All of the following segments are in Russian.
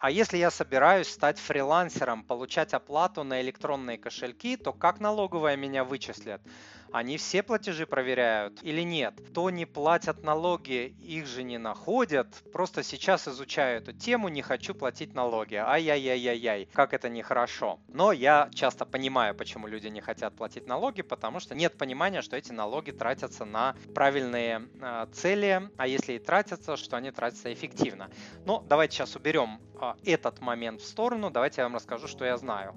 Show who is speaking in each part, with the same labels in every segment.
Speaker 1: А если я собираюсь стать фрилансером, получать оплату на электронные кошельки, то как налоговая меня вычислят? Они все платежи проверяют или нет? То не платят налоги, их же не находят. Просто сейчас изучаю эту тему, не хочу платить налоги. Ай-яй-яй-яй-яй, как это нехорошо. Но я часто понимаю, почему люди не хотят платить налоги, потому что нет понимания, что эти налоги тратятся на правильные э, цели, а если и тратятся, что они тратятся эффективно. Но давайте сейчас уберем э, этот момент в сторону, давайте я вам расскажу, что я знаю.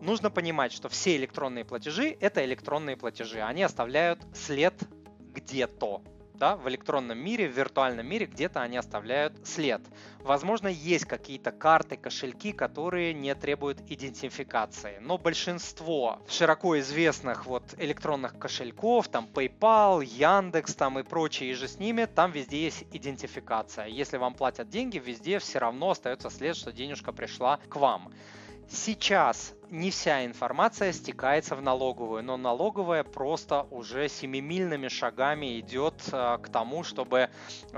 Speaker 1: Нужно понимать, что все электронные платежи – это электронные платежи, они оставляют след где-то. Да, в электронном мире, в виртуальном мире где-то они оставляют след. Возможно, есть какие-то карты, кошельки, которые не требуют идентификации. Но большинство широко известных вот электронных кошельков, там PayPal, Яндекс там и прочие и же с ними, там везде есть идентификация. Если вам платят деньги, везде все равно остается след, что денежка пришла к вам. Сейчас не вся информация стекается в налоговую, но налоговая просто уже семимильными шагами идет э, к тому, чтобы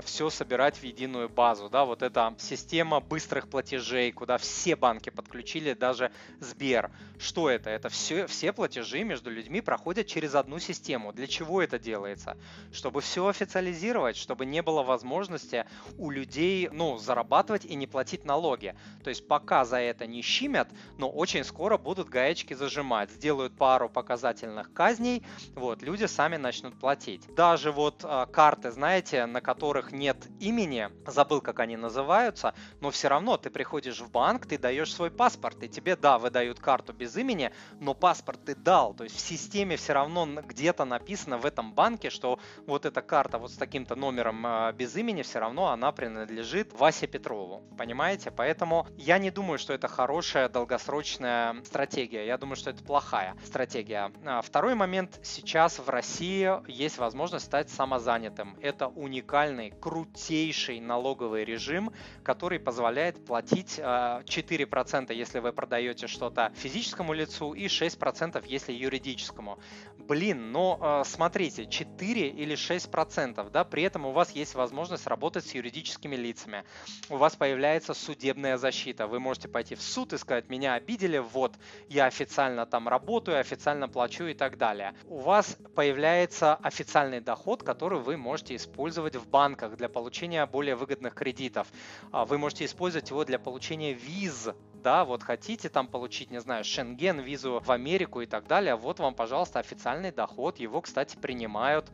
Speaker 1: все собирать в единую базу. Да, вот эта система быстрых платежей, куда все банки подключили, даже Сбер. Что это? Это все, все платежи между людьми проходят через одну систему. Для чего это делается? Чтобы все официализировать, чтобы не было возможности у людей ну, зарабатывать и не платить налоги. То есть пока за это не щимят, но очень скоро будут гаечки зажимать, сделают пару показательных казней, вот, люди сами начнут платить. Даже вот э, карты, знаете, на которых нет имени, забыл, как они называются, но все равно ты приходишь в банк, ты даешь свой паспорт, и тебе, да, выдают карту без имени, но паспорт ты дал, то есть в системе все равно где-то написано в этом банке, что вот эта карта вот с таким-то номером э, без имени, все равно она принадлежит Васе Петрову, понимаете? Поэтому я не думаю, что это хорошая долгосрочная стратегия. Я думаю, что это плохая стратегия. А, второй момент. Сейчас в России есть возможность стать самозанятым. Это уникальный, крутейший налоговый режим, который позволяет платить 4%, а, если вы продаете что-то физическому лицу, и 6%, если юридическому. Блин, но а, смотрите, 4 или 6%, да, при этом у вас есть возможность работать с юридическими лицами. У вас появляется судебная защита. Вы можете пойти в суд и сказать, меня обидели, вот, я официально там работаю, официально плачу и так далее. У вас появляется официальный доход, который вы можете использовать в банках для получения более выгодных кредитов. А, вы можете использовать его для получения виз да, вот хотите там получить, не знаю, Шенген, визу в Америку и так далее, вот вам, пожалуйста, официальный доход, его, кстати, принимают.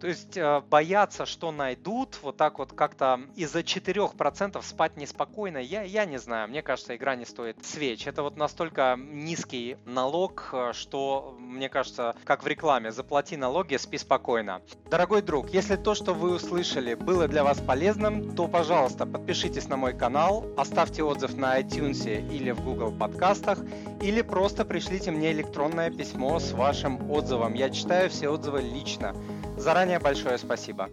Speaker 1: То есть э, бояться, что найдут, вот так вот как-то из-за 4% спать неспокойно, я, я не знаю, мне кажется, игра не стоит свеч. Это вот настолько низкий налог, э, что, мне кажется, как в рекламе, заплати налоги, спи спокойно. Дорогой друг, если то, что вы услышали, было для вас полезным, то, пожалуйста, подпишитесь на мой канал, оставьте отзыв на iTunes или в Google подкастах, или просто пришлите мне электронное письмо с вашим отзывом. Я читаю все отзывы лично. Заранее большое спасибо.